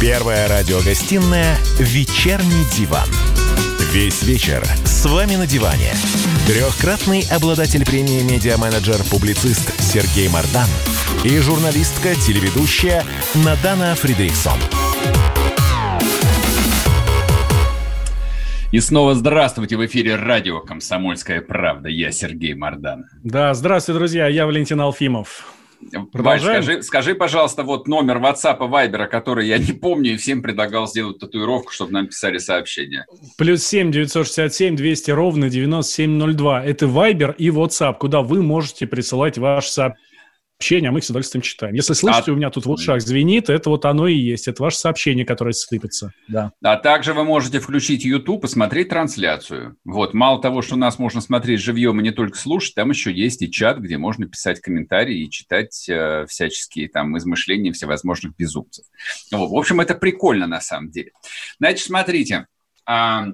Первая радиогостинная «Вечерний диван». Весь вечер с вами на диване. Трехкратный обладатель премии «Медиа-менеджер», публицист Сергей Мардан и журналистка-телеведущая Надана Фридрихсон. И снова здравствуйте в эфире радио «Комсомольская правда». Я Сергей Мардан. Да, здравствуйте, друзья. Я Валентин Алфимов. Валь, скажи, скажи, пожалуйста, вот номер WhatsApp и Viber, который я не помню, и всем предлагал сделать татуировку, чтобы нам писали сообщения. Плюс семь девятьсот шестьдесят семь двести ровно девяносто семь ноль два. Это Viber и WhatsApp, куда вы можете присылать ваш сообщение сообщения, а мы их с удовольствием читаем. Если слышите, а... у меня тут в ушах звенит, это вот оно и есть. Это ваше сообщение, которое сыпется. Да. А также вы можете включить YouTube и смотреть трансляцию. Вот, мало того, что нас можно смотреть живьем и не только слушать, там еще есть и чат, где можно писать комментарии и читать э, всяческие там измышления всевозможных безумцев. Вот, в общем, это прикольно на самом деле. Значит, смотрите. Э,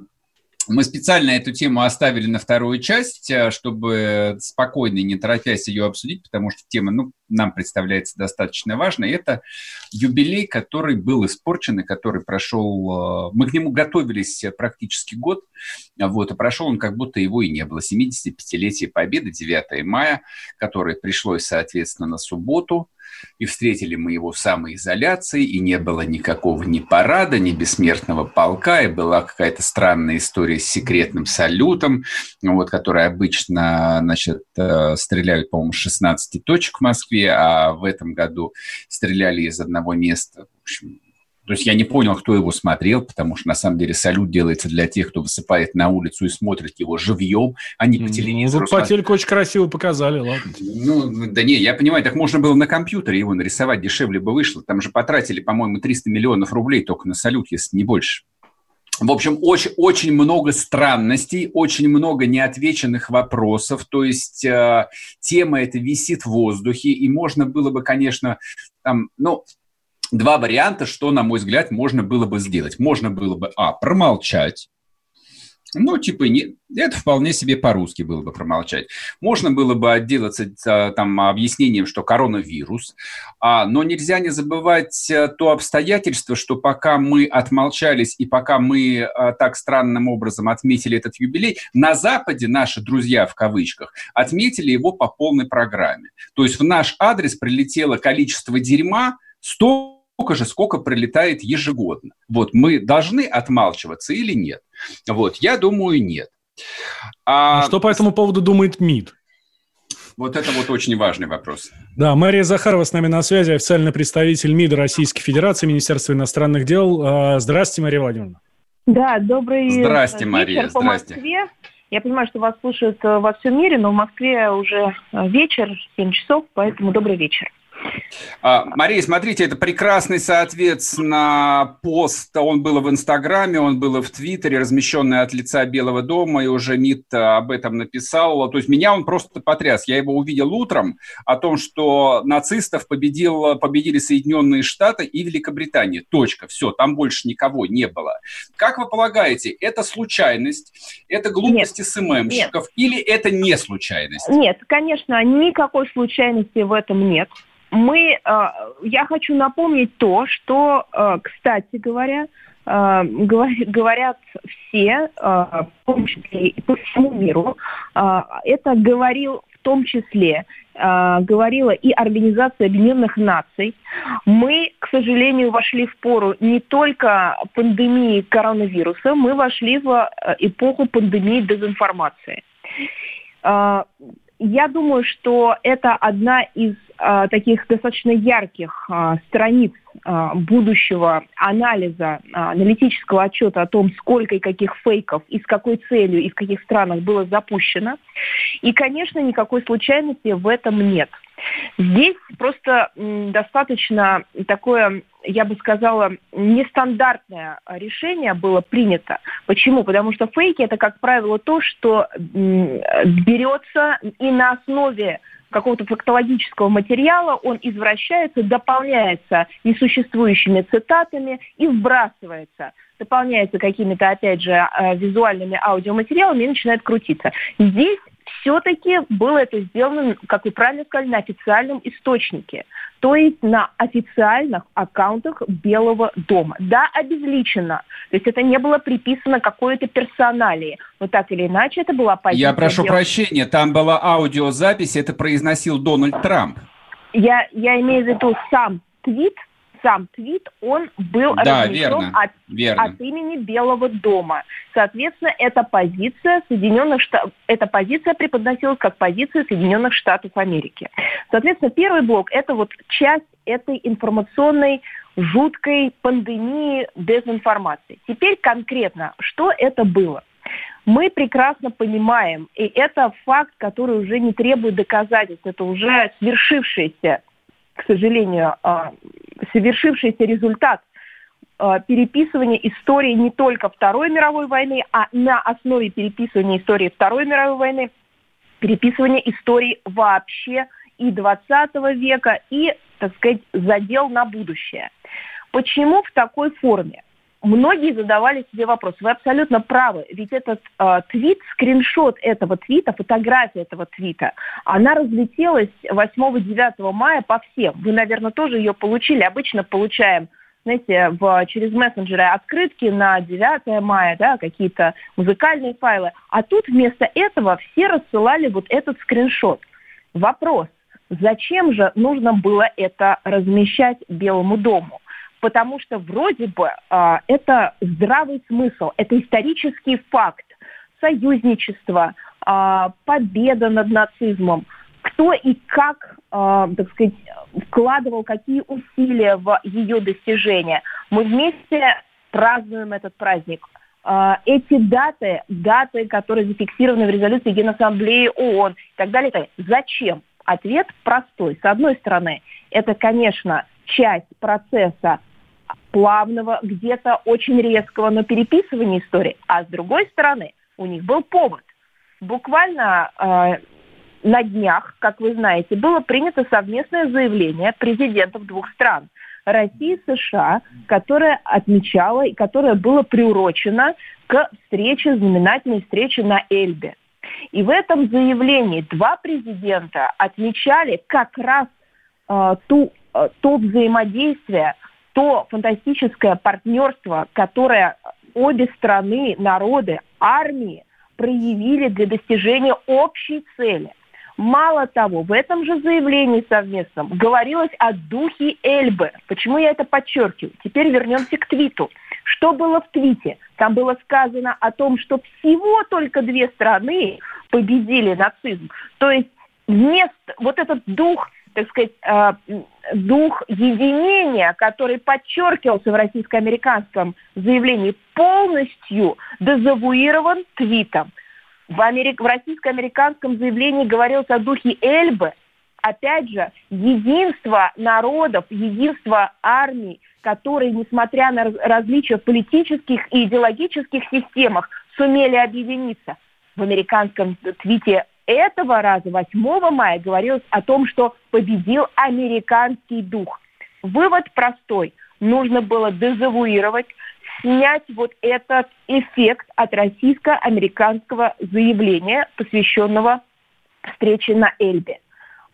мы специально эту тему оставили на вторую часть, э, чтобы спокойно и не торопясь ее обсудить, потому что тема ну, нам представляется достаточно важной. Это юбилей, который был испорчен и который прошел... Э, мы к нему готовились практически год, вот, и прошел он как будто его и не было. 75-летие Победы, 9 мая, которое пришлось, соответственно, на субботу – и встретили мы его в самоизоляции, и не было никакого ни парада, ни бессмертного полка, и была какая-то странная история с секретным салютом, вот, который обычно, значит, э, стреляют, по-моему, с 16 точек в Москве, а в этом году стреляли из одного места, в общем, то есть я не понял, кто его смотрел, потому что на самом деле салют делается для тех, кто высыпает на улицу и смотрит его живьем, а не по телевизору. Ну, по телеку очень красиво показали, ладно. Ну, да не, я понимаю, так можно было на компьютере его нарисовать, дешевле бы вышло. Там же потратили, по-моему, 300 миллионов рублей только на салют, если не больше. В общем, очень, очень много странностей, очень много неотвеченных вопросов. То есть э, тема эта висит в воздухе, и можно было бы, конечно, там, ну, два варианта, что, на мой взгляд, можно было бы сделать. Можно было бы, а, промолчать, ну, типа, не, это вполне себе по-русски было бы промолчать. Можно было бы отделаться а, там объяснением, что коронавирус, а, но нельзя не забывать а, то обстоятельство, что пока мы отмолчались и пока мы а, так странным образом отметили этот юбилей, на Западе наши друзья, в кавычках, отметили его по полной программе. То есть в наш адрес прилетело количество дерьма, 100 столько же, сколько прилетает ежегодно. Вот мы должны отмалчиваться или нет? Вот, я думаю, нет. А... Что по этому поводу думает МИД? Вот это вот очень важный вопрос. Да, Мария Захарова с нами на связи, официальный представитель МИДа Российской Федерации, Министерства иностранных дел. А, здравствуйте, Мария Владимировна. Да, добрый Здрасте, Мария, вечер по здрасте. Москве. Я понимаю, что вас слушают э, во всем мире, но в Москве уже э, вечер, 7 часов, поэтому добрый вечер. А, Мария, смотрите, это прекрасный, соответственно, пост. Он был в Инстаграме, он был в Твиттере, размещенный от лица Белого дома, и уже МИД об этом написал. То есть меня он просто потряс. Я его увидел утром о том, что нацистов победил, победили Соединенные Штаты и Великобритания. Точка. Все, там больше никого не было. Как вы полагаете, это случайность, это глупости нет, СММщиков нет. или это не случайность? Нет, конечно, никакой случайности в этом нет мы, э, я хочу напомнить то, что, э, кстати говоря, э, говорят все, в том по всему миру. Это говорил в том числе говорила и Организация Объединенных Наций. Мы, к сожалению, вошли в пору не только пандемии коронавируса, мы вошли в эпоху пандемии дезинформации. Я думаю, что это одна из таких достаточно ярких э, страниц э, будущего анализа, э, аналитического отчета о том, сколько и каких фейков и с какой целью и в каких странах было запущено. И, конечно, никакой случайности в этом нет. Здесь просто достаточно такое, я бы сказала, нестандартное решение было принято. Почему? Потому что фейки это, как правило, то, что берется и на основе какого-то фактологического материала, он извращается, дополняется несуществующими цитатами и вбрасывается, дополняется какими-то, опять же, э, визуальными аудиоматериалами и начинает крутиться. Здесь все-таки было это сделано, как вы правильно сказали, на официальном источнике, то есть на официальных аккаунтах Белого дома. Да, обезличено, то есть это не было приписано какой-то персоналии, но так или иначе это была позиция... Я прошу Белого... прощения, там была аудиозапись, это произносил Дональд Трамп. Я, я имею в виду сам твит, сам твит, он был да, размещен от, верно. от имени Белого дома. Соответственно, эта позиция Соединенных Штатов, эта позиция преподносилась как позиция Соединенных Штатов Америки. Соответственно, первый блок – это вот часть этой информационной жуткой пандемии дезинформации. Теперь конкретно, что это было? Мы прекрасно понимаем, и это факт, который уже не требует доказательств, это уже свершившееся к сожалению, а, совершившийся результат а, переписывания истории не только Второй мировой войны, а на основе переписывания истории Второй мировой войны, переписывания истории вообще и 20 века, и, так сказать, задел на будущее. Почему в такой форме? Многие задавали себе вопрос. Вы абсолютно правы, ведь этот э, твит, скриншот этого твита, фотография этого твита, она разлетелась 8-9 мая по всем. Вы, наверное, тоже ее получили. Обычно получаем знаете, в, через мессенджеры открытки на 9 мая, да, какие-то музыкальные файлы. А тут вместо этого все рассылали вот этот скриншот. Вопрос, зачем же нужно было это размещать Белому дому? Потому что вроде бы э, это здравый смысл, это исторический факт, союзничество, э, победа над нацизмом, кто и как, э, так сказать, вкладывал какие усилия в ее достижение. Мы вместе празднуем этот праздник. Э, эти даты, даты, которые зафиксированы в резолюции Генассамблеи ООН и так далее. Зачем? Ответ простой. С одной стороны, это, конечно, часть процесса плавного, где-то очень резкого, но переписывания истории. А с другой стороны, у них был повод. Буквально э, на днях, как вы знаете, было принято совместное заявление президентов двух стран России и США, которое отмечало и которое было приурочено к встрече, знаменательной встрече на Эльбе. И в этом заявлении два президента отмечали как раз э, ту, э, то взаимодействие, то фантастическое партнерство, которое обе страны, народы, армии проявили для достижения общей цели. Мало того, в этом же заявлении совместном говорилось о духе Эльбы. Почему я это подчеркиваю? Теперь вернемся к твиту. Что было в твите? Там было сказано о том, что всего только две страны победили нацизм. То есть вместо вот этот дух так сказать, э, дух единения, который подчеркивался в российско-американском заявлении, полностью дезавуирован твитом. В, Америк... в российско-американском заявлении говорилось о духе Эльбы, опять же, единство народов, единство армий, которые, несмотря на различия в политических и идеологических системах, сумели объединиться. В американском твите этого раза, 8 мая, говорилось о том, что победил американский дух. Вывод простой. Нужно было дезавуировать, снять вот этот эффект от российско-американского заявления, посвященного встрече на Эльбе.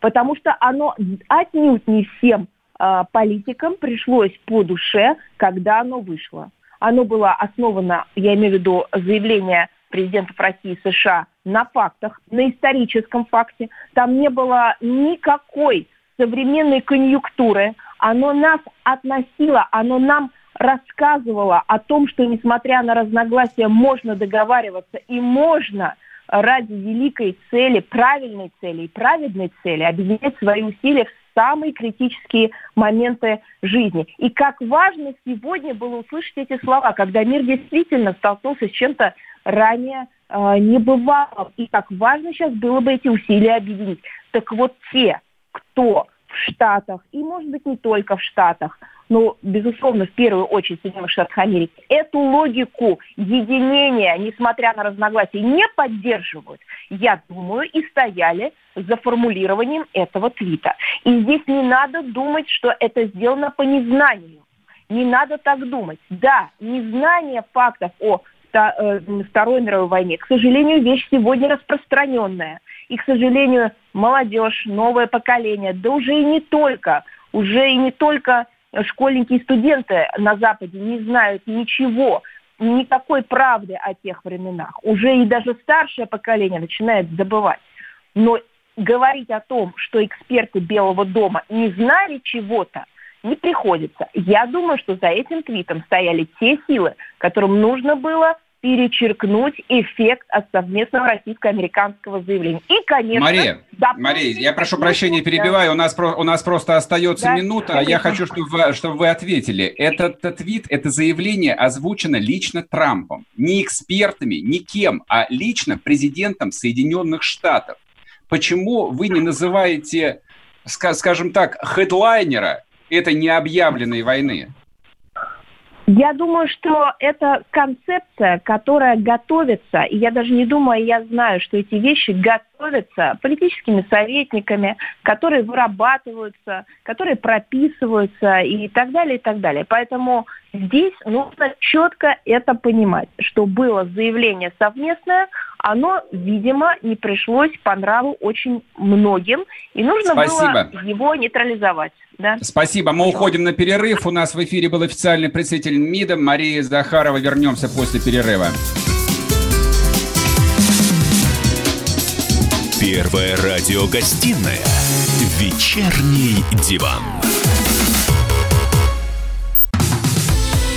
Потому что оно отнюдь не всем э, политикам пришлось по душе, когда оно вышло. Оно было основано, я имею в виду заявление президентов России США на фактах, на историческом факте. Там не было никакой современной конъюнктуры. Оно нас относило, оно нам рассказывало о том, что несмотря на разногласия можно договариваться и можно ради великой цели, правильной цели и праведной цели объединять свои усилия в самые критические моменты жизни. И как важно сегодня было услышать эти слова, когда мир действительно столкнулся с чем-то ранее э, не бывало. И как важно сейчас было бы эти усилия объединить. Так вот те, кто в Штатах, и может быть не только в Штатах, но, безусловно, в первую очередь в Соединенных Штатах Америки, эту логику единения, несмотря на разногласия, не поддерживают, я думаю, и стояли за формулированием этого твита. И здесь не надо думать, что это сделано по незнанию. Не надо так думать. Да, незнание фактов о Э, Второй мировой войне. К сожалению, вещь сегодня распространенная. И, к сожалению, молодежь, новое поколение, да уже и не только, уже и не только школьники и студенты на Западе не знают ничего, никакой правды о тех временах. Уже и даже старшее поколение начинает забывать. Но говорить о том, что эксперты Белого дома не знали чего-то, не приходится. Я думаю, что за этим твитом стояли те силы, которым нужно было перечеркнуть эффект от совместного российско-американского заявления. И, конечно... Мария, Мария я прошу прощения, перебиваю, у нас, у нас просто остается да, минута, а я хочу, чтобы вы, чтобы вы ответили. Этот, этот твит, это заявление озвучено лично Трампом, не экспертами, не кем, а лично президентом Соединенных Штатов. Почему вы не называете, скажем так, хедлайнера этой необъявленной войны? Я думаю, что это концепция, которая готовится, и я даже не думаю, я знаю, что эти вещи готовятся политическими советниками, которые вырабатываются, которые прописываются и так далее, и так далее. Поэтому здесь нужно четко это понимать, что было заявление совместное, оно, видимо, не пришлось по нраву очень многим, и нужно Спасибо. было его нейтрализовать. Да. Спасибо. Мы уходим на перерыв. У нас в эфире был официальный представитель МИДа Мария Захарова. Вернемся после перерыва. Первая радиогостинная «Вечерний диван».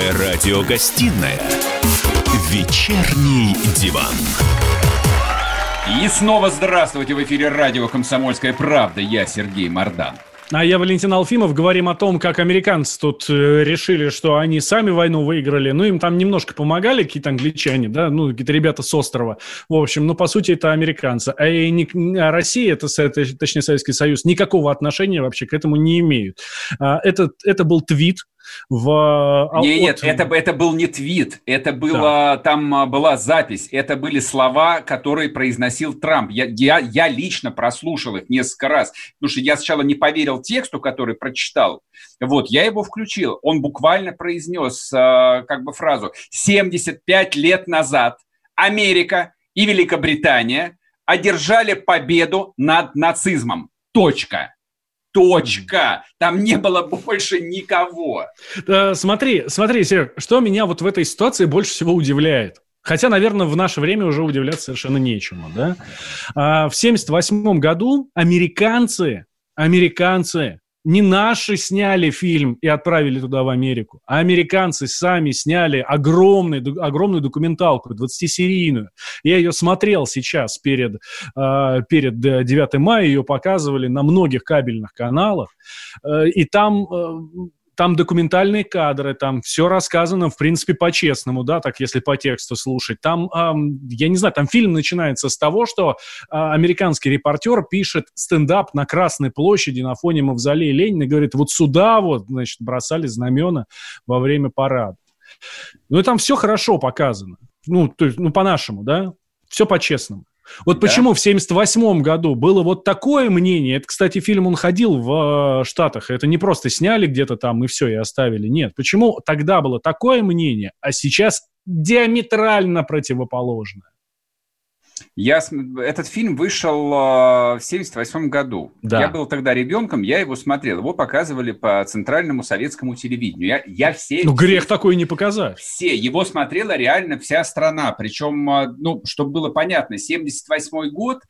Первая радиогостинная «Вечерний диван». И снова здравствуйте в эфире радио «Комсомольская правда». Я Сергей Мордан. А я Валентин Алфимов. Говорим о том, как американцы тут э, решили, что они сами войну выиграли. Ну, им там немножко помогали какие-то англичане, да, ну, какие-то ребята с острова. В общем, ну, по сути, это американцы. А, и не, а Россия, это, это, точнее, Советский Союз, никакого отношения вообще к этому не имеют. А, это, это был твит, в... А, нет, нет, это, это был не твит, это было, да. там а, была запись, это были слова, которые произносил Трамп. Я, я, я лично прослушал их несколько раз, потому что я сначала не поверил тексту, который прочитал. Вот, я его включил. Он буквально произнес э, как бы фразу «75 лет назад Америка и Великобритания одержали победу над нацизмом. Точка. Точка. Там не было больше никого. Да, смотри, смотри, Серег, что меня вот в этой ситуации больше всего удивляет. Хотя, наверное, в наше время уже удивляться совершенно нечему. Да? А, в 1978 году американцы, американцы не наши сняли фильм и отправили туда, в Америку, а американцы сами сняли огромный, огромную документалку, 20-серийную. Я ее смотрел сейчас перед, а, перед 9 мая, ее показывали на многих кабельных каналах, э, и там э, там документальные кадры, там все рассказано, в принципе, по-честному, да, так если по тексту слушать. Там, эм, я не знаю, там фильм начинается с того, что э, американский репортер пишет стендап на Красной площади на фоне мавзолея Ленина и говорит, вот сюда вот, значит, бросали знамена во время парада. Ну и там все хорошо показано. Ну, то есть, ну, по-нашему, да? Все по-честному. Вот да. почему в 78 году было вот такое мнение. Это, кстати, фильм он ходил в э, Штатах. Это не просто сняли где-то там и все, и оставили. Нет. Почему тогда было такое мнение, а сейчас диаметрально противоположное? Я, этот фильм вышел э, в 78 году. Да. Я был тогда ребенком, я его смотрел. Его показывали по центральному советскому телевидению. Я, я все... Ну, грех все, такой не показать. Все. Его смотрела реально вся страна. Причем, э, ну, чтобы было понятно, 78 год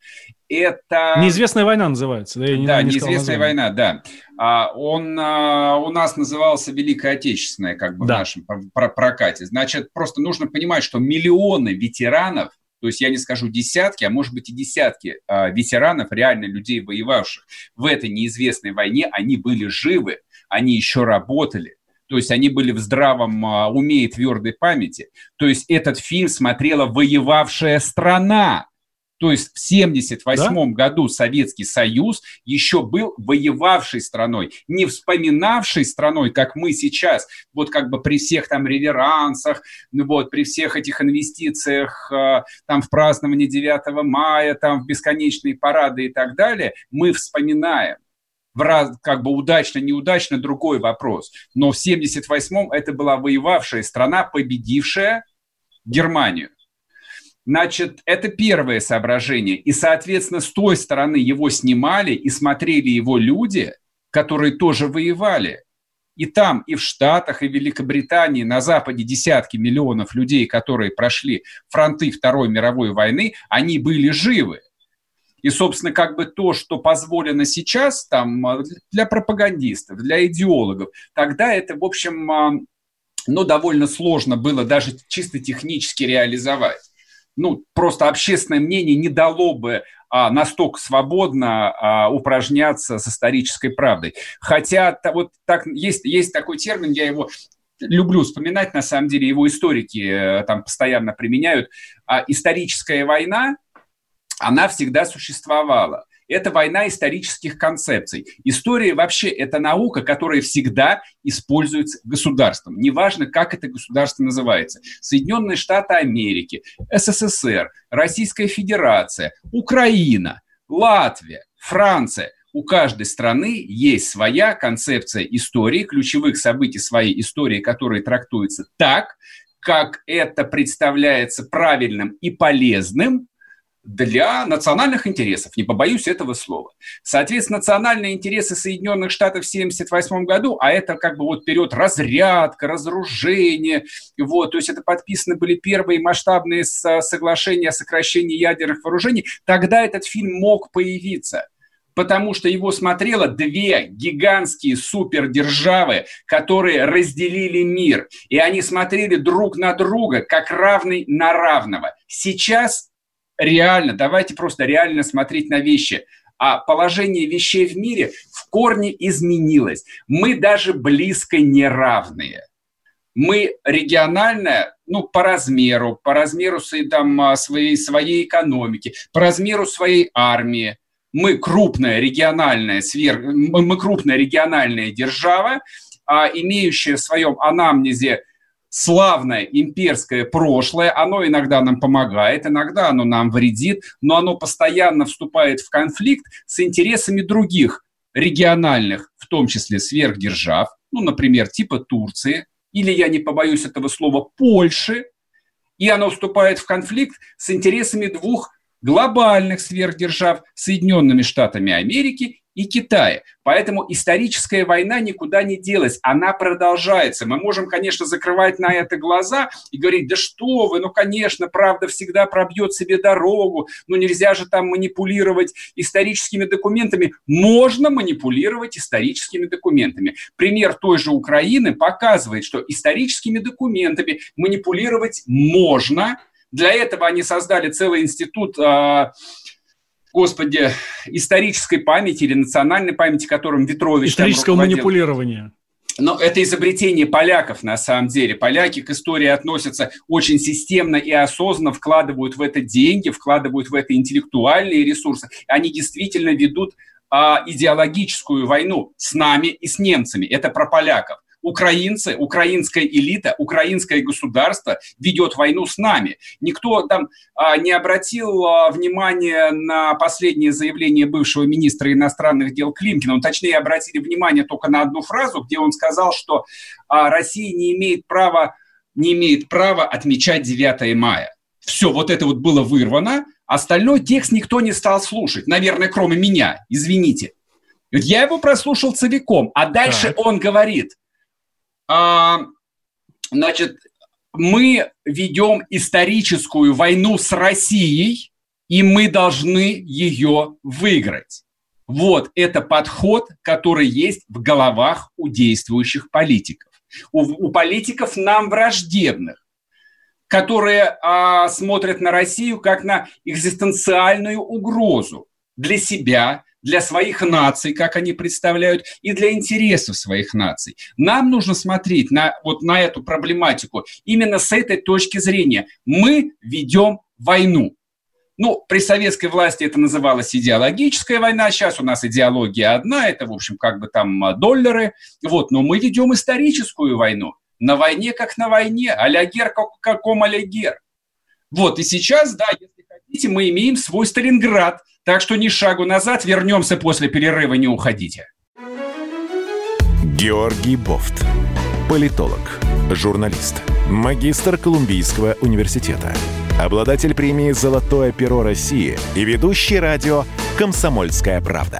это... Неизвестная война называется. Да, не, да не неизвестная война, да. А, он а, у нас назывался Великая Отечественная, как бы да. в нашем прокате. Значит, просто нужно понимать, что миллионы ветеранов то есть я не скажу десятки, а может быть и десятки э, ветеранов, реально людей, воевавших в этой неизвестной войне, они были живы, они еще работали. то есть они были в здравом а, уме и твердой памяти. То есть этот фильм смотрела воевавшая страна. То есть в 1978 да? году Советский Союз еще был воевавшей страной, не вспоминавшей страной, как мы сейчас, вот как бы при всех там реверансах, ну вот при всех этих инвестициях э, там в празднование 9 мая, там в бесконечные парады и так далее, мы вспоминаем в раз, как бы удачно, неудачно, другой вопрос. Но в 78-м это была воевавшая страна, победившая Германию. Значит, это первое соображение. И, соответственно, с той стороны его снимали и смотрели его люди, которые тоже воевали. И там, и в Штатах, и в Великобритании, на Западе десятки миллионов людей, которые прошли фронты Второй мировой войны, они были живы. И, собственно, как бы то, что позволено сейчас там для пропагандистов, для идеологов, тогда это, в общем, ну, довольно сложно было даже чисто технически реализовать ну, просто общественное мнение не дало бы а, настолько свободно а, упражняться с исторической правдой. Хотя вот так, есть, есть такой термин, я его люблю вспоминать, на самом деле его историки э, там постоянно применяют. А, историческая война, она всегда существовала. Это война исторических концепций. История вообще это наука, которая всегда используется государством. Неважно, как это государство называется. Соединенные Штаты Америки, СССР, Российская Федерация, Украина, Латвия, Франция – у каждой страны есть своя концепция истории, ключевых событий своей истории, которые трактуются так, как это представляется правильным и полезным для национальных интересов, не побоюсь этого слова. Соответственно, национальные интересы Соединенных Штатов в 1978 году, а это как бы вот период разрядка, разоружение, вот, то есть это подписаны были первые масштабные соглашения о сокращении ядерных вооружений, тогда этот фильм мог появиться потому что его смотрело две гигантские супердержавы, которые разделили мир. И они смотрели друг на друга, как равный на равного. Сейчас реально, давайте просто реально смотреть на вещи. А положение вещей в мире в корне изменилось. Мы даже близко не равные. Мы региональная, ну, по размеру, по размеру своей, там, а, своей, своей экономики, по размеру своей армии. Мы крупная региональная сверх, мы крупная региональная держава, а, имеющая в своем анамнезе славное имперское прошлое, оно иногда нам помогает, иногда оно нам вредит, но оно постоянно вступает в конфликт с интересами других региональных, в том числе сверхдержав, ну, например, типа Турции, или, я не побоюсь этого слова, Польши, и оно вступает в конфликт с интересами двух глобальных сверхдержав Соединенными Штатами Америки и Китая. Поэтому историческая война никуда не делась, она продолжается. Мы можем, конечно, закрывать на это глаза и говорить, да что вы, ну, конечно, правда всегда пробьет себе дорогу, ну, нельзя же там манипулировать историческими документами. Можно манипулировать историческими документами. Пример той же Украины показывает, что историческими документами манипулировать можно. Для этого они создали целый институт а, господи, исторической памяти или национальной памяти, которым Ветрович... Исторического манипулирования. Но это изобретение поляков, на самом деле. Поляки к истории относятся очень системно и осознанно, вкладывают в это деньги, вкладывают в это интеллектуальные ресурсы. Они действительно ведут а, идеологическую войну с нами и с немцами. Это про поляков украинцы, украинская элита, украинское государство ведет войну с нами. Никто там а, не обратил а, внимания на последнее заявление бывшего министра иностранных дел Климкина. Он, точнее, обратили внимание только на одну фразу, где он сказал, что а, Россия не имеет права не имеет права отмечать 9 мая. Все, вот это вот было вырвано, остальной текст никто не стал слушать. Наверное, кроме меня, извините. Я его прослушал целиком, а дальше так. он говорит, значит, мы ведем историческую войну с Россией, и мы должны ее выиграть. Вот это подход, который есть в головах у действующих политиков. У, у политиков нам враждебных, которые а, смотрят на Россию как на экзистенциальную угрозу для себя, для своих наций, как они представляют, и для интересов своих наций. Нам нужно смотреть на, вот на эту проблематику именно с этой точки зрения. Мы ведем войну. Ну, при советской власти это называлось идеологическая война, сейчас у нас идеология одна, это, в общем, как бы там а, доллары. Вот, но мы ведем историческую войну. На войне как на войне, алягер как каком алягер. Вот, и сейчас, да, если хотите, мы имеем свой Сталинград, так что ни шагу назад, вернемся после перерыва, не уходите. Георгий Бофт. Политолог, журналист, магистр Колумбийского университета, обладатель премии «Золотое перо России» и ведущий радио «Комсомольская правда».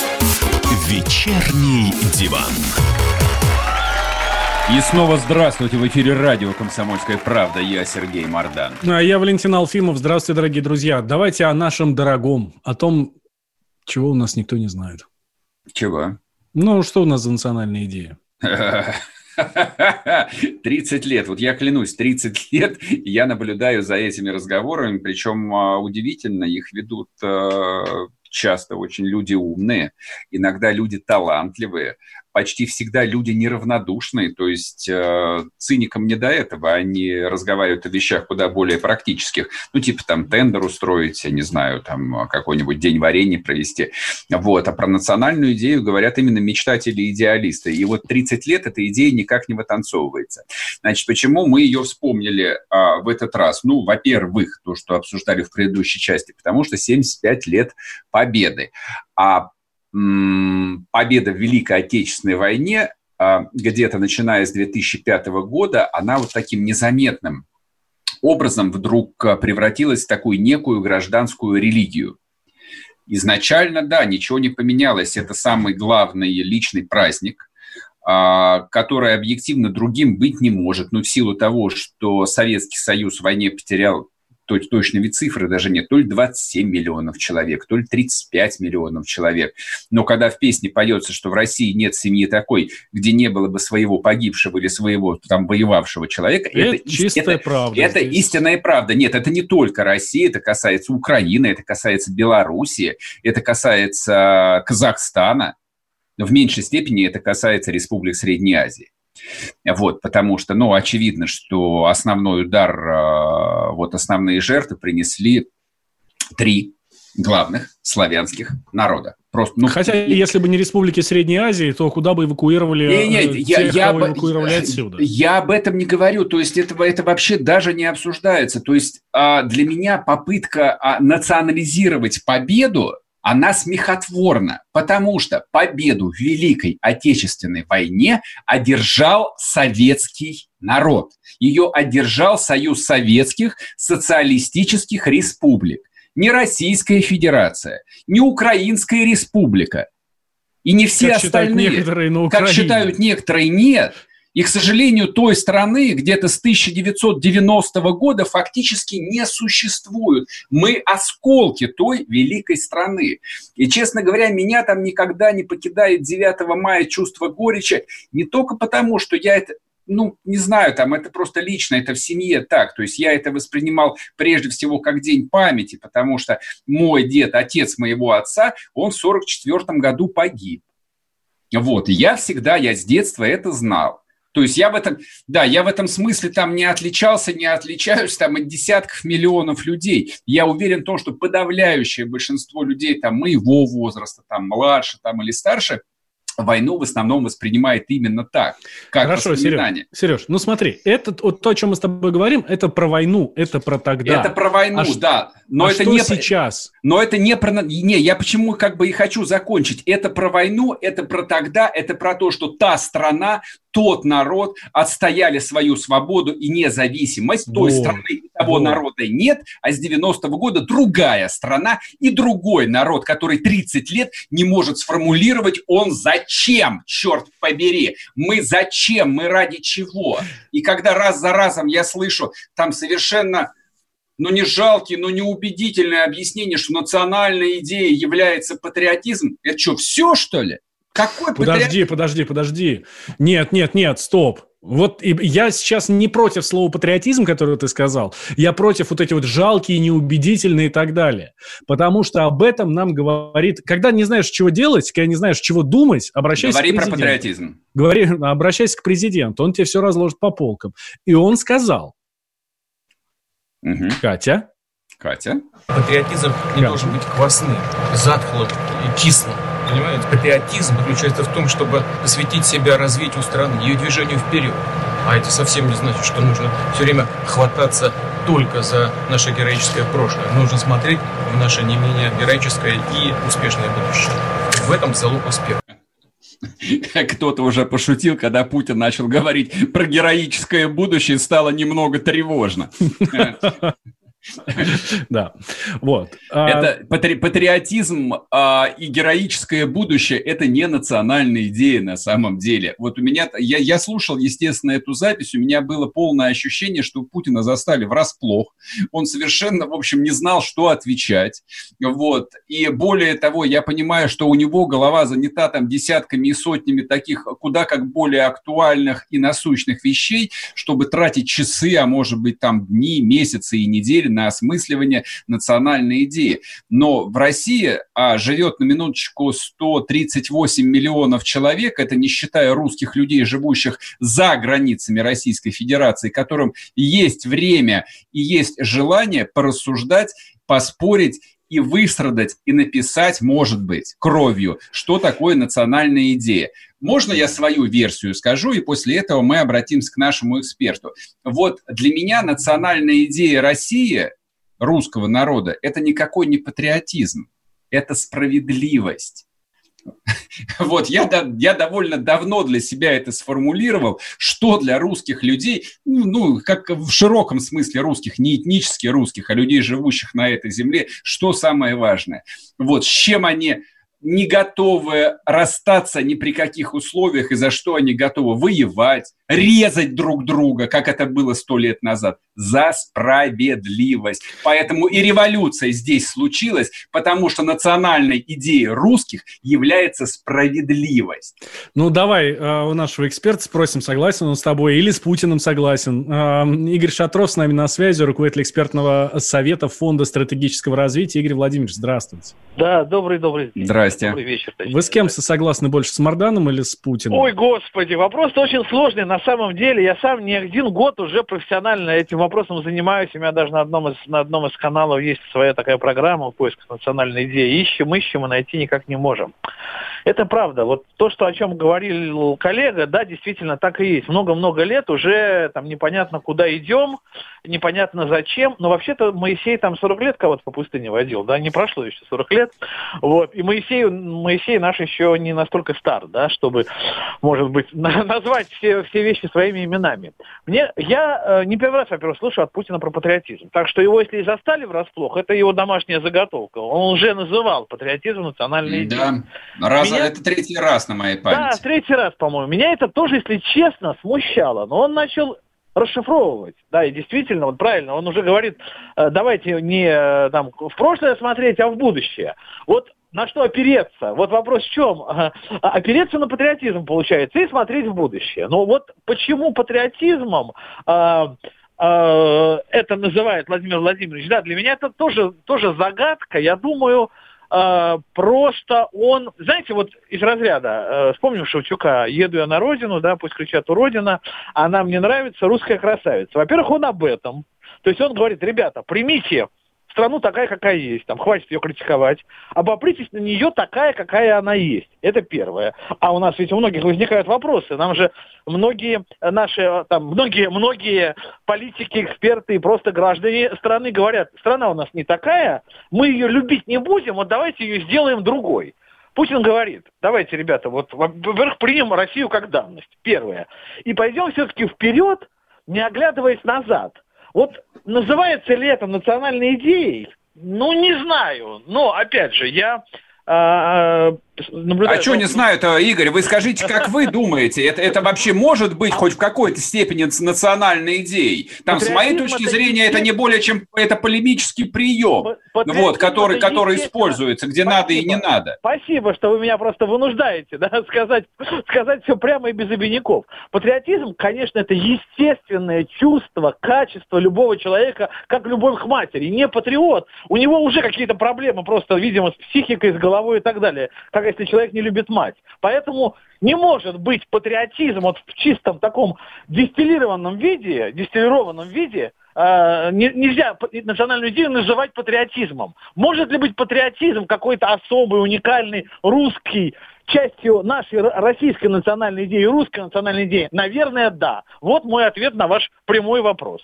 «Вечерний диван». И снова здравствуйте в эфире радио «Комсомольская правда». Я Сергей Мордан. А я Валентин Алфимов. Здравствуйте, дорогие друзья. Давайте о нашем дорогом, о том, чего у нас никто не знает. Чего? Ну, что у нас за национальная идея? 30 лет. Вот я клянусь, 30 лет я наблюдаю за этими разговорами, причем а, удивительно, их ведут а, часто очень люди умные, иногда люди талантливые, почти всегда люди неравнодушные, то есть э, циникам не до этого, они разговаривают о вещах куда более практических, ну, типа там тендер устроить, я не знаю, там какой-нибудь день варенья провести, вот, а про национальную идею говорят именно мечтатели и идеалисты, и вот 30 лет эта идея никак не вытанцовывается. Значит, почему мы ее вспомнили а, в этот раз? Ну, во-первых, то, что обсуждали в предыдущей части, потому что 75 лет победы, а победа в Великой Отечественной войне а, где-то начиная с 2005 года, она вот таким незаметным образом вдруг а, превратилась в такую некую гражданскую религию. Изначально, да, ничего не поменялось. Это самый главный личный праздник, а, который объективно другим быть не может. Но в силу того, что Советский Союз в войне потерял то точно ведь цифры даже нет, то ли 27 миллионов человек, то ли 35 миллионов человек. Но когда в песне поется, что в России нет семьи такой, где не было бы своего погибшего или своего там воевавшего человека, это, это чистая это, правда. Это здесь. истинная правда. Нет, это не только Россия, это касается Украины, это касается Белоруссии, это касается Казахстана. В меньшей степени это касается республик Средней Азии. Вот, потому что, ну, очевидно, что основной удар, а, вот основные жертвы принесли три главных славянских народа. Просто, ну, Хотя, и... если бы не республики Средней Азии, то куда бы эвакуировали не, не, э, я, тех, я, кого эвакуировали я, отсюда? Я об этом не говорю. То есть это, это вообще даже не обсуждается. То есть а, для меня попытка а, национализировать победу она смехотворна, потому что победу в Великой Отечественной войне одержал советский народ. Ее одержал Союз Советских Социалистических Республик. Не Российская Федерация, не Украинская Республика. И не все как остальные. Считают некоторые на Украине. Как считают некоторые, нет. И, к сожалению, той страны где-то с 1990 года фактически не существует. Мы осколки той великой страны. И, честно говоря, меня там никогда не покидает 9 мая чувство горечи, не только потому, что я это ну, не знаю, там это просто лично, это в семье так. То есть я это воспринимал прежде всего как день памяти, потому что мой дед, отец моего отца, он в 44 году погиб. Вот, и я всегда, я с детства это знал. То есть я в этом, да, я в этом смысле там не отличался, не отличаюсь там от десятков миллионов людей. Я уверен в том, что подавляющее большинство людей там моего возраста, там младше там или старше, войну в основном воспринимает именно так, как Хорошо, Сереж, Сереж, ну смотри, это вот то, о чем мы с тобой говорим, это про войну, это про тогда. Это про войну, а да. Но а это что не сейчас. Но это не про... Не, я почему как бы и хочу закончить. Это про войну, это про тогда, это про то, что та страна, тот народ отстояли свою свободу и независимость. Той вот, страны того вот. народа нет, а с 90-го года другая страна и другой народ, который 30 лет не может сформулировать, он зачем, черт побери, мы зачем, мы ради чего. И когда раз за разом я слышу там совершенно но не жалкие, но не убедительное объяснение, что национальная идея является патриотизм. Это что, все, что ли? Какой Подожди, подожди, подожди. Нет, нет, нет, стоп. Вот я сейчас не против слова патриотизм, которое ты сказал. Я против вот эти вот жалкие, неубедительные и так далее. Потому что об этом нам говорит... Когда не знаешь, чего делать, когда не знаешь, чего думать, обращайся Говори к президенту. про патриотизм. Говори, обращайся к президенту, он тебе все разложит по полкам. И он сказал, Угу. Катя. Катя. Патриотизм не должен быть квасным, затхлым и кислым. Понимаете? Патриотизм заключается в том, чтобы посвятить себя развитию страны, ее движению вперед. А это совсем не значит, что нужно все время хвататься только за наше героическое прошлое. Нужно смотреть в наше не менее героическое и успешное будущее. В этом залог успеха. Кто-то уже пошутил, когда Путин начал говорить про героическое будущее, стало немного тревожно. Да, вот. А это патри патриотизм а, и героическое будущее – это не национальная идея на самом деле. Вот у меня, я, я слушал, естественно, эту запись, у меня было полное ощущение, что Путина застали врасплох. Он совершенно, в общем, не знал, что отвечать. Вот. И более того, я понимаю, что у него голова занята там десятками и сотнями таких куда как более актуальных и насущных вещей, чтобы тратить часы, а может быть там дни, месяцы и недели на осмысливание национальной идеи. Но в России а, живет на минуточку 138 миллионов человек, это не считая русских людей, живущих за границами Российской Федерации, которым есть время и есть желание порассуждать, поспорить и выстрадать, и написать, может быть, кровью, что такое национальная идея. Можно я свою версию скажу, и после этого мы обратимся к нашему эксперту. Вот для меня национальная идея России, русского народа, это никакой не патриотизм, это справедливость. Вот, я, я довольно давно для себя это сформулировал, что для русских людей, ну, ну, как в широком смысле русских, не этнически русских, а людей, живущих на этой земле, что самое важное. Вот, с чем они не готовы расстаться ни при каких условиях и за что они готовы воевать, резать друг друга, как это было сто лет назад, за справедливость. Поэтому и революция здесь случилась, потому что национальной идеей русских является справедливость. Ну, давай э, у нашего эксперта спросим, согласен он с тобой или с Путиным согласен. Э, Игорь Шатров с нами на связи, руководитель экспертного совета Фонда стратегического развития. Игорь Владимирович, здравствуйте. Да, добрый-добрый день. Здрасте. Добрый вечер. Точнее. Вы с кем согласны больше, с Марданом или с Путиным? Ой, господи, вопрос очень сложный. На самом деле, я сам не один год уже профессионально этим вопросом занимаюсь. У меня даже на одном из, на одном из каналов есть своя такая программа «Поиск национальной идеи». Ищем, ищем и найти никак не можем. Это правда. Вот то, что о чем говорил коллега, да, действительно так и есть. Много-много лет уже там непонятно куда идем, непонятно зачем. Но вообще-то Моисей там 40 лет кого-то по пустыне водил, да, не прошло еще 40 лет. Вот. И Моисей, Моисей наш еще не настолько стар, да, чтобы, может быть, назвать все, все вещи своими именами. Мне, я э, не первый раз, во-первых, слышу от Путина про патриотизм. Так что его, если и застали врасплох, это его домашняя заготовка. Он уже называл патриотизм национальной идеей. Да, раз меня... это третий раз на моей памяти. Да, третий раз, по-моему. Меня это тоже, если честно, смущало. Но он начал расшифровывать. Да, и действительно, вот правильно, он уже говорит, э, давайте не э, там, в прошлое смотреть, а в будущее. Вот на что опереться? Вот вопрос в чем? Опереться на патриотизм, получается, и смотреть в будущее. Но вот почему патриотизмом э, э, это называет Владимир Владимирович, да, для меня это тоже, тоже загадка. Я думаю, э, просто он, знаете, вот из разряда, э, вспомним Шевчука, еду я на родину, да, пусть кричат у родина, она мне нравится, русская красавица. Во-первых, он об этом. То есть он говорит, ребята, примите страну такая, какая есть, там, хватит ее критиковать, обопритесь на нее такая, какая она есть. Это первое. А у нас ведь у многих возникают вопросы. Нам же многие наши, там, многие, многие политики, эксперты и просто граждане страны говорят, страна у нас не такая, мы ее любить не будем, вот давайте ее сделаем другой. Путин говорит, давайте, ребята, вот, во-первых, примем Россию как данность, первое. И пойдем все-таки вперед, не оглядываясь назад. Вот называется ли это национальной идеей? Ну, не знаю. Но, опять же, я а, а наблюдаю... А что не знаю-то, Игорь? Вы скажите, как вы думаете, это, это вообще может быть хоть в какой-то степени национальной идеей? Там, с моей точки зрения, это не более чем это полемический прием, вот, который, который используется, где Спасибо. надо и не надо. Спасибо, что вы меня просто вынуждаете да, сказать, сказать все прямо и без обиняков. Патриотизм, конечно, это естественное чувство, качество любого человека, как любовь к матери. Не патриот, у него уже какие-то проблемы просто, видимо, с психикой, с головой и так далее как если человек не любит мать. Поэтому не может быть патриотизм вот в чистом таком дистиллированном виде, дистиллированном виде, э, нельзя национальную идею называть патриотизмом. Может ли быть патриотизм какой-то особый, уникальный, русский, частью нашей российской национальной идеи, русской национальной идеи? Наверное, да. Вот мой ответ на ваш прямой вопрос.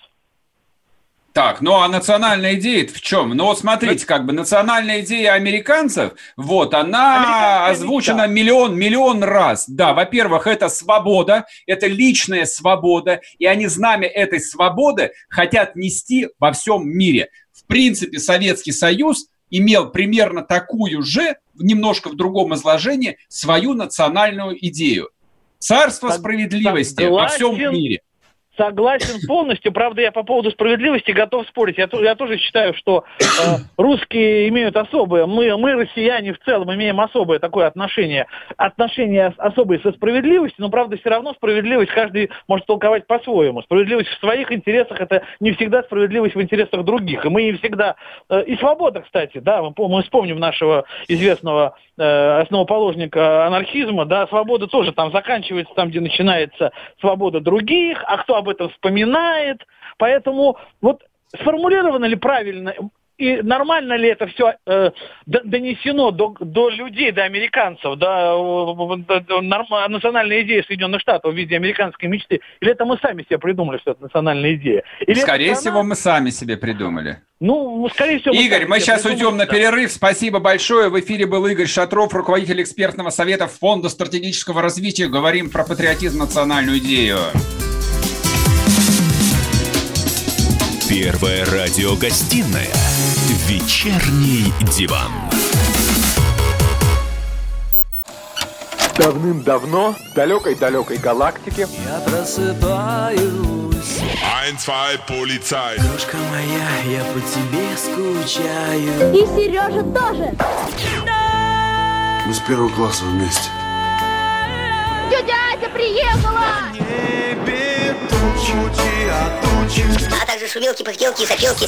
Так, ну а национальная идея в чем? Ну вот смотрите, как бы национальная идея американцев, вот, она озвучена мечта. миллион, миллион раз. Да, во-первых, это свобода, это личная свобода, и они знамя этой свободы хотят нести во всем мире. В принципе, Советский Союз имел примерно такую же, немножко в другом изложении, свою национальную идею. Царство справедливости Согласен. во всем мире. Согласен полностью. Правда, я по поводу справедливости готов спорить. Я, я тоже считаю, что э, русские имеют особое, мы, мы, россияне, в целом имеем особое такое отношение, отношение особое со справедливостью, но, правда, все равно справедливость каждый может толковать по-своему. Справедливость в своих интересах – это не всегда справедливость в интересах других. И мы не всегда... Э, и свобода, кстати, да, мы, мы вспомним нашего известного э, основоположника анархизма, да, свобода тоже там заканчивается, там, где начинается свобода других, а кто об этом вспоминает. Поэтому вот сформулировано ли правильно и нормально ли это все э, донесено до, до людей, до американцев, до, до, до норм, национальной идеи Соединенных Штатов в виде американской мечты? Или это мы сами себе придумали, что это национальная идея? Или Скорее страна... всего, мы сами себе придумали. Ну, скорее всего... Игорь, мы сейчас уйдем на перерыв. Спасибо большое. В эфире был Игорь Шатров, руководитель экспертного совета Фонда стратегического развития. Говорим про патриотизм, национальную идею. Первая радиогостинная «Вечерний диван». Давным-давно в далекой-далекой галактике Я просыпаюсь Ein, zwei, полицай Дружка моя, я по тебе скучаю. И Сережа тоже. Мы с первого класса вместе. Тетя Ася приехала! Небе тучи, а тучи. А также шумелки, пыхтелки и сопелки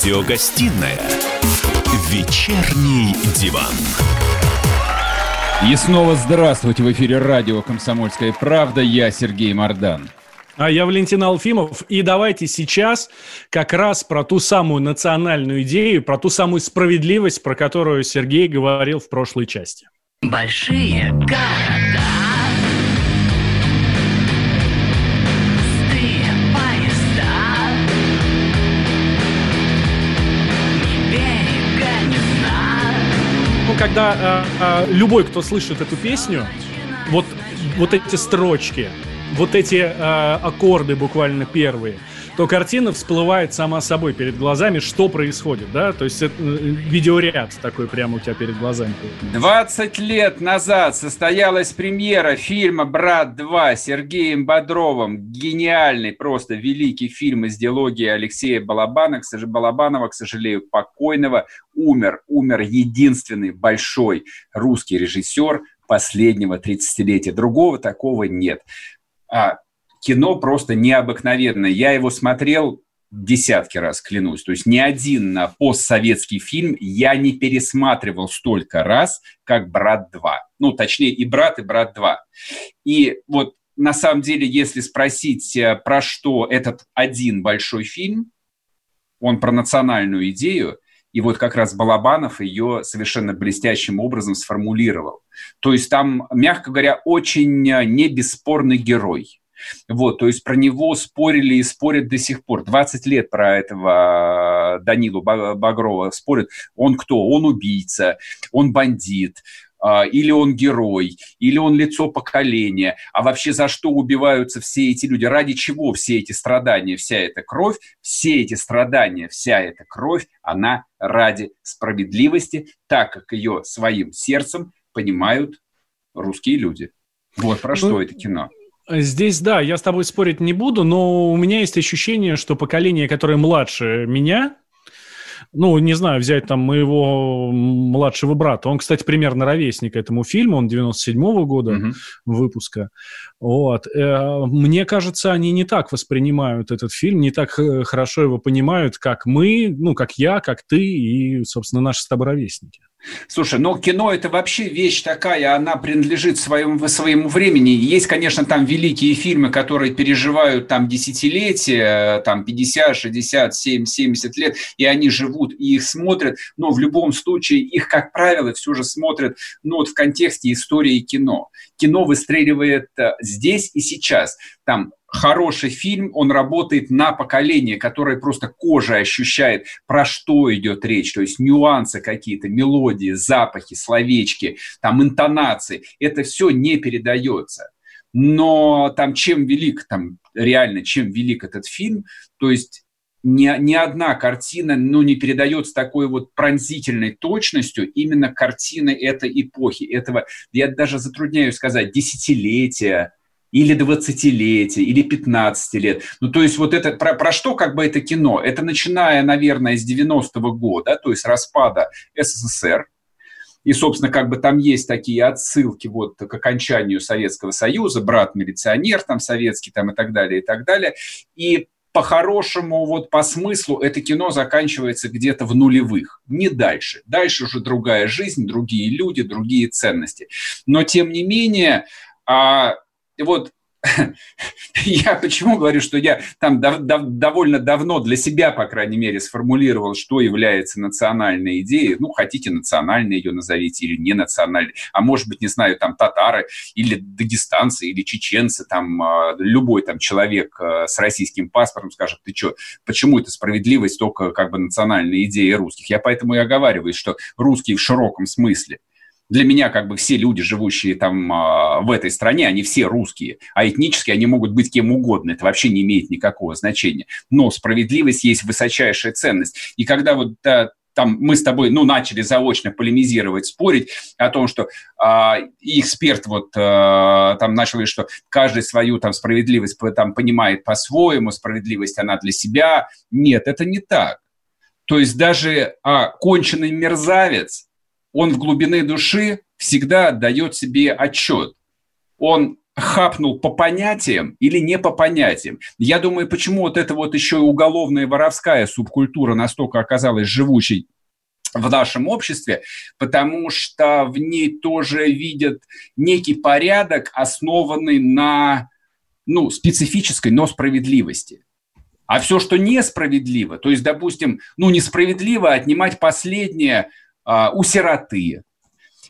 Радиогостинная «Вечерний диван». И снова здравствуйте в эфире радио «Комсомольская правда». Я Сергей Мордан. А я Валентин Алфимов. И давайте сейчас как раз про ту самую национальную идею, про ту самую справедливость, про которую Сергей говорил в прошлой части. Большие города когда э, э, любой, кто слышит эту песню, вот, вот эти строчки, вот эти э, аккорды буквально первые, то картина всплывает сама собой перед глазами, что происходит, да? То есть это э, видеоряд такой прямо у тебя перед глазами. 20 лет назад состоялась премьера фильма «Брат 2» Сергеем Бодровым. Гениальный, просто великий фильм из диалогии Алексея Балабана, Балабанова, к сожалению, покойного. Умер, умер единственный большой русский режиссер последнего 30-летия. Другого такого нет. А, кино просто необыкновенное. Я его смотрел десятки раз, клянусь. То есть ни один постсоветский фильм я не пересматривал столько раз, как «Брат 2». Ну, точнее, и «Брат», и «Брат 2». И вот на самом деле, если спросить, э, про что этот один большой фильм, он про национальную идею, и вот как раз Балабанов ее совершенно блестящим образом сформулировал. То есть там, мягко говоря, очень э, не бесспорный герой – вот, то есть про него спорили и спорят до сих пор. 20 лет про этого э, Данилу Багрова спорят. Он кто? Он убийца, он бандит, а, или он герой, или он лицо поколения, а вообще за что убиваются все эти люди, ради чего все эти страдания, вся эта кровь, все эти страдания, вся эта кровь, она ради справедливости, так как ее своим сердцем понимают русские люди. Вот про ну, что это кино. Здесь, да, я с тобой спорить не буду, но у меня есть ощущение, что поколение, которое младше меня, ну, не знаю, взять там моего младшего брата. Он, кстати, примерно ровесник этому фильму, он 97-го года uh-huh. выпуска. Вот. Э, мне кажется, они не так воспринимают этот фильм, не так э, хорошо его понимают, как мы, ну, как я, как ты и, собственно, наши с тобой ровесники. Слушай, но кино это вообще вещь такая, она принадлежит своему, своему времени. Есть, конечно, там великие фильмы, которые переживают там десятилетия, там 50, 60, 70, 70 лет, и они живут, и их смотрят, но в любом случае их, как правило, все же смотрят ну, вот в контексте истории кино. Кино выстреливает э, здесь и сейчас. Там хороший фильм, он работает на поколение, которое просто кожей ощущает, про что идет речь, то есть нюансы какие-то, мелодии, запахи, словечки, там интонации, это все не передается. Но там чем велик, там реально, чем велик этот фильм, то есть ни, ни одна картина ну, не передает с такой вот пронзительной точностью именно картины этой эпохи, этого, я даже затрудняюсь сказать, десятилетия, или 20-летия, или 15 лет. Ну, то есть вот это, про, про что как бы это кино? Это начиная, наверное, с 90-го года, то есть распада СССР, и, собственно, как бы там есть такие отсылки вот к окончанию Советского Союза, брат-милиционер там советский там и так далее, и так далее. И по-хорошему, вот по смыслу, это кино заканчивается где-то в нулевых, не дальше. Дальше уже другая жизнь, другие люди, другие ценности. Но, тем не менее, а, и вот я почему говорю, что я там дов- дов- довольно давно для себя, по крайней мере, сформулировал, что является национальной идеей. Ну, хотите национальной ее назовите или не национальной. А может быть, не знаю, там татары или дагестанцы или чеченцы, там а, любой там человек а, с российским паспортом скажет, ты что, почему это справедливость только как бы национальной идеи русских? Я поэтому и оговариваюсь, что русские в широком смысле – для меня как бы все люди, живущие там э, в этой стране, они все русские, а этнически они могут быть кем угодно, это вообще не имеет никакого значения. Но справедливость есть высочайшая ценность. И когда вот там мы с тобой, ну, начали заочно полемизировать, спорить о том, что э, эксперт вот э, там начал говорить, что каждый свою там справедливость там понимает по-своему, справедливость она для себя. Нет, это не так. То есть даже а, конченый мерзавец, он в глубины души всегда отдает себе отчет. Он хапнул по понятиям или не по понятиям. Я думаю, почему вот эта вот еще и уголовная воровская субкультура настолько оказалась живучей в нашем обществе, потому что в ней тоже видят некий порядок, основанный на ну, специфической, но справедливости. А все, что несправедливо, то есть, допустим, ну, несправедливо отнимать последнее а, у сироты.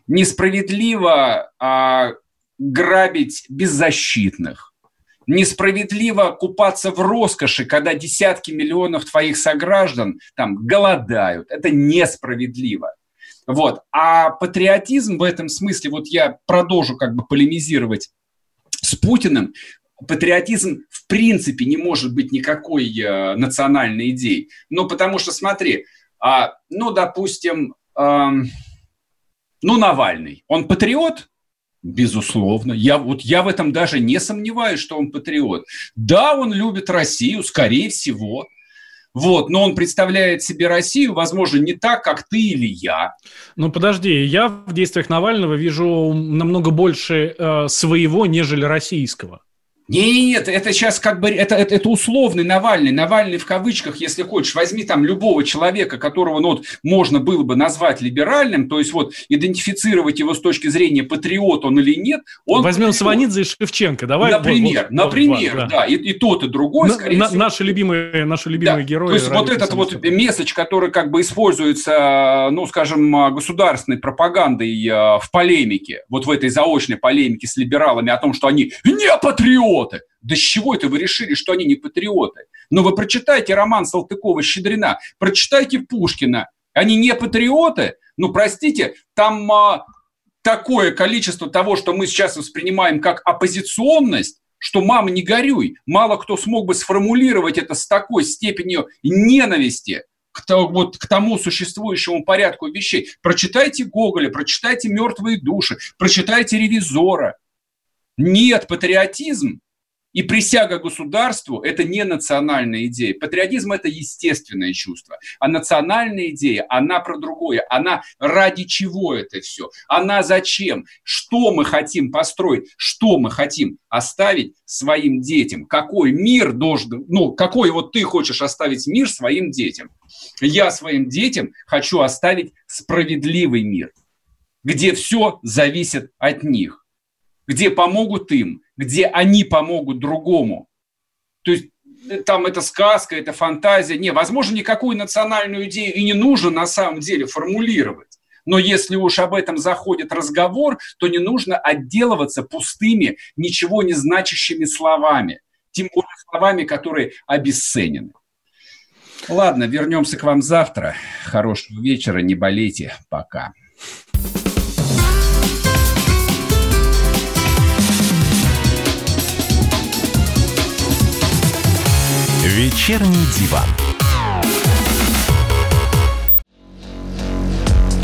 Несправедливо а, грабить беззащитных. Несправедливо купаться в роскоши, когда десятки миллионов твоих сограждан там голодают. Это несправедливо. Вот. А патриотизм в этом смысле, вот я продолжу как бы полемизировать с Путиным, патриотизм в принципе не может быть никакой э, национальной идеей. Ну, потому что, смотри, а, ну, допустим, ну, Навальный, он патриот? Безусловно. Я, вот я в этом даже не сомневаюсь, что он патриот. Да, он любит Россию, скорее всего. Вот, но он представляет себе Россию, возможно, не так, как ты или я. Ну, подожди, я в действиях Навального вижу намного больше э, своего, нежели российского. Нет, это сейчас как бы, это, это, это условный Навальный, Навальный в кавычках, если хочешь. Возьми там любого человека, которого ну, вот, можно было бы назвать либеральным, то есть вот идентифицировать его с точки зрения патриот он или нет. Он Возьмем патриот. Сванидзе и Шевченко, давай. Например, вот, вот, например, вот, да. да, и, и тот, и другой, на, скорее на, всего. Наши любимые, наши любимые да. герои. То есть вот этот вот месседж, который как бы используется, ну, скажем, государственной пропагандой э, в полемике, вот в этой заочной полемике с либералами о том, что они не патриоты, патриоты. Да с чего это вы решили, что они не патриоты? Но вы прочитайте роман Салтыкова-Щедрина, прочитайте Пушкина. Они не патриоты? Ну, простите, там а, такое количество того, что мы сейчас воспринимаем как оппозиционность, что мама не горюй. Мало кто смог бы сформулировать это с такой степенью ненависти к, вот, к тому существующему порядку вещей. Прочитайте Гоголя, прочитайте «Мертвые души», прочитайте «Ревизора». Нет, патриотизм и присяга государству – это не национальная идея. Патриотизм – это естественное чувство. А национальная идея, она про другое. Она ради чего это все? Она зачем? Что мы хотим построить? Что мы хотим оставить своим детям? Какой мир должен, ну, какой вот ты хочешь оставить мир своим детям? Я своим детям хочу оставить справедливый мир, где все зависит от них где помогут им, где они помогут другому. То есть э, там это сказка, это фантазия. Не, возможно, никакую национальную идею и не нужно на самом деле формулировать. Но если уж об этом заходит разговор, то не нужно отделываться пустыми, ничего не значащими словами. Тем более словами, которые обесценены. Ладно, вернемся к вам завтра. Хорошего вечера, не болейте. Пока. Вечерний диван.